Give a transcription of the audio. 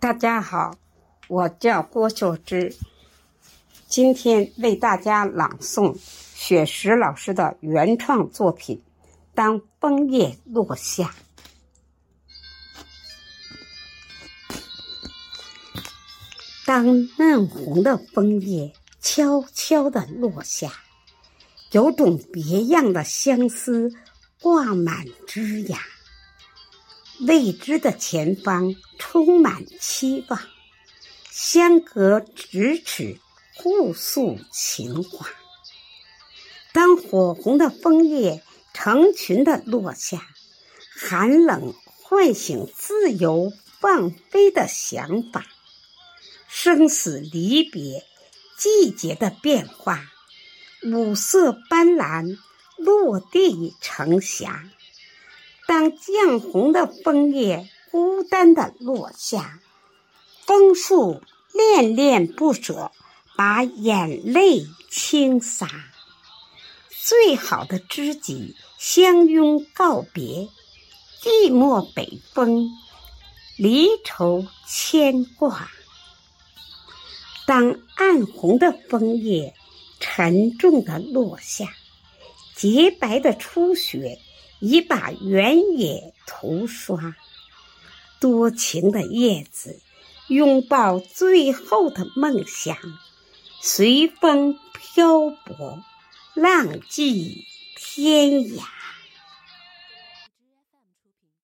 大家好，我叫郭秀芝，今天为大家朗诵雪石老师的原创作品《当枫叶落下》。当嫩红的枫叶悄悄地落下，有种别样的相思挂满枝桠。未知的前方充满期望，相隔咫尺，互诉情话。当火红的枫叶成群的落下，寒冷唤醒自由放飞的想法。生死离别，季节的变化，五色斑斓，落地成霞。当绛红的枫叶孤单的落下，枫树恋恋不舍，把眼泪轻洒。最好的知己相拥告别，寂寞北风，离愁牵挂。当暗红的枫叶沉重的落下，洁白的初雪。已把原野涂刷，多情的叶子拥抱最后的梦想，随风漂泊，浪迹天涯。